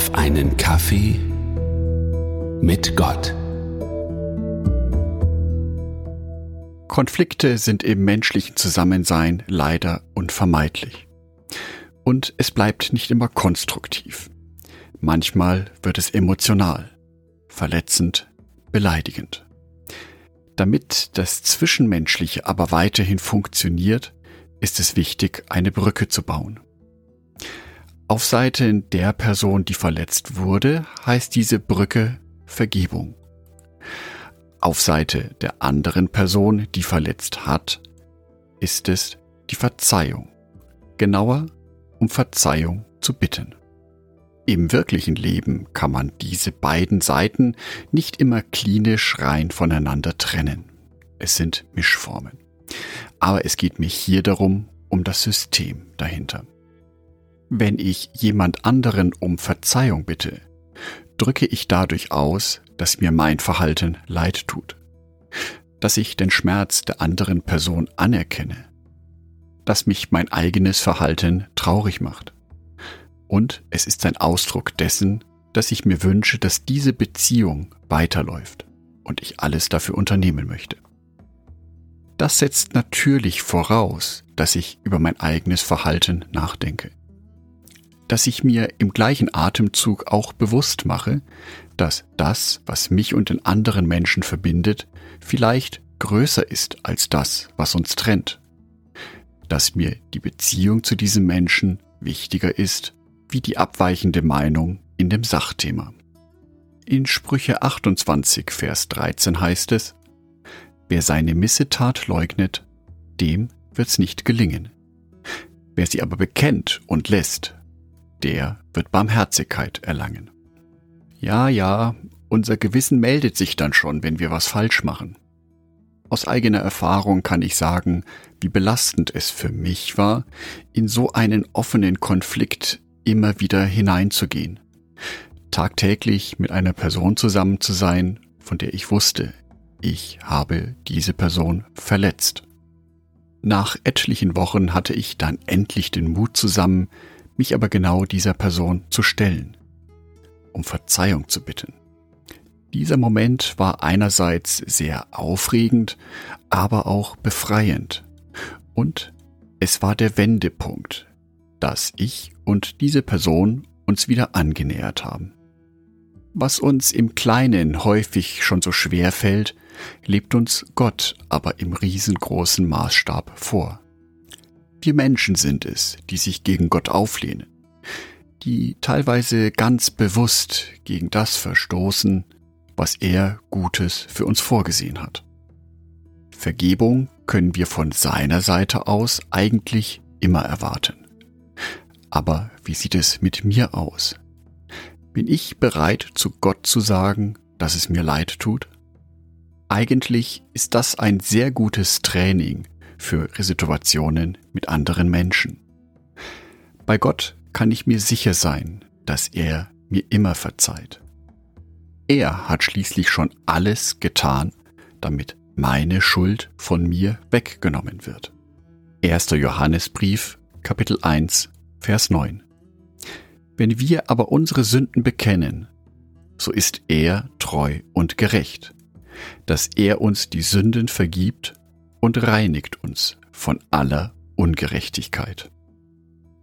auf einen Kaffee mit Gott. Konflikte sind im menschlichen Zusammensein leider unvermeidlich. Und es bleibt nicht immer konstruktiv. Manchmal wird es emotional, verletzend, beleidigend. Damit das Zwischenmenschliche aber weiterhin funktioniert, ist es wichtig, eine Brücke zu bauen. Auf Seiten der Person, die verletzt wurde, heißt diese Brücke Vergebung. Auf Seite der anderen Person, die verletzt hat, ist es die Verzeihung. Genauer, um Verzeihung zu bitten. Im wirklichen Leben kann man diese beiden Seiten nicht immer klinisch rein voneinander trennen. Es sind Mischformen. Aber es geht mir hier darum, um das System dahinter. Wenn ich jemand anderen um Verzeihung bitte, drücke ich dadurch aus, dass mir mein Verhalten leid tut, dass ich den Schmerz der anderen Person anerkenne, dass mich mein eigenes Verhalten traurig macht. Und es ist ein Ausdruck dessen, dass ich mir wünsche, dass diese Beziehung weiterläuft und ich alles dafür unternehmen möchte. Das setzt natürlich voraus, dass ich über mein eigenes Verhalten nachdenke dass ich mir im gleichen Atemzug auch bewusst mache, dass das, was mich und den anderen Menschen verbindet, vielleicht größer ist als das, was uns trennt. Dass mir die Beziehung zu diesem Menschen wichtiger ist wie die abweichende Meinung in dem Sachthema. In Sprüche 28, Vers 13 heißt es, Wer seine Missetat leugnet, dem wird's nicht gelingen. Wer sie aber bekennt und lässt, der wird Barmherzigkeit erlangen. Ja, ja, unser Gewissen meldet sich dann schon, wenn wir was falsch machen. Aus eigener Erfahrung kann ich sagen, wie belastend es für mich war, in so einen offenen Konflikt immer wieder hineinzugehen. Tagtäglich mit einer Person zusammen zu sein, von der ich wusste, ich habe diese Person verletzt. Nach etlichen Wochen hatte ich dann endlich den Mut zusammen, mich aber genau dieser Person zu stellen, um Verzeihung zu bitten. Dieser Moment war einerseits sehr aufregend, aber auch befreiend. Und es war der Wendepunkt, dass ich und diese Person uns wieder angenähert haben. Was uns im Kleinen häufig schon so schwer fällt, lebt uns Gott aber im riesengroßen Maßstab vor. Wir Menschen sind es, die sich gegen Gott auflehnen, die teilweise ganz bewusst gegen das verstoßen, was er Gutes für uns vorgesehen hat. Vergebung können wir von seiner Seite aus eigentlich immer erwarten. Aber wie sieht es mit mir aus? Bin ich bereit, zu Gott zu sagen, dass es mir leid tut? Eigentlich ist das ein sehr gutes Training für Situationen mit anderen Menschen. Bei Gott kann ich mir sicher sein, dass er mir immer verzeiht. Er hat schließlich schon alles getan, damit meine Schuld von mir weggenommen wird. 1. Johannesbrief, Kapitel 1, Vers 9. Wenn wir aber unsere Sünden bekennen, so ist er treu und gerecht, dass er uns die Sünden vergibt und reinigt uns von aller Ungerechtigkeit.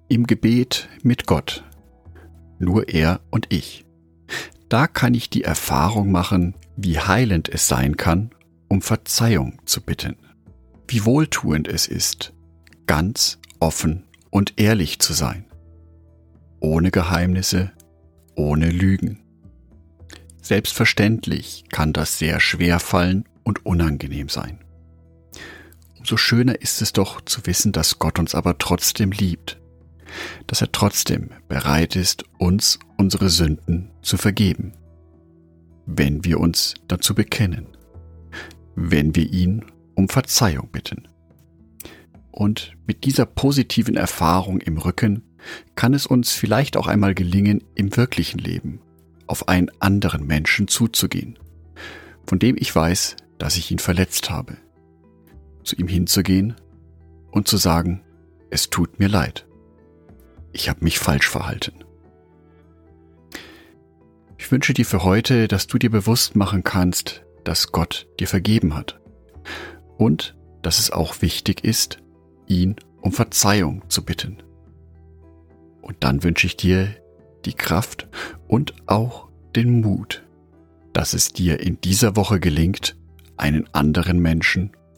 Im Gebet mit Gott, nur er und ich. Da kann ich die Erfahrung machen, wie heilend es sein kann, um Verzeihung zu bitten. Wie wohltuend es ist, ganz offen und ehrlich zu sein. Ohne Geheimnisse, ohne Lügen. Selbstverständlich kann das sehr schwer fallen und unangenehm sein. Umso schöner ist es doch zu wissen, dass Gott uns aber trotzdem liebt, dass er trotzdem bereit ist, uns unsere Sünden zu vergeben, wenn wir uns dazu bekennen, wenn wir ihn um Verzeihung bitten. Und mit dieser positiven Erfahrung im Rücken kann es uns vielleicht auch einmal gelingen, im wirklichen Leben auf einen anderen Menschen zuzugehen, von dem ich weiß, dass ich ihn verletzt habe zu ihm hinzugehen und zu sagen, es tut mir leid. Ich habe mich falsch verhalten. Ich wünsche dir für heute, dass du dir bewusst machen kannst, dass Gott dir vergeben hat. Und dass es auch wichtig ist, ihn um Verzeihung zu bitten. Und dann wünsche ich dir die Kraft und auch den Mut, dass es dir in dieser Woche gelingt, einen anderen Menschen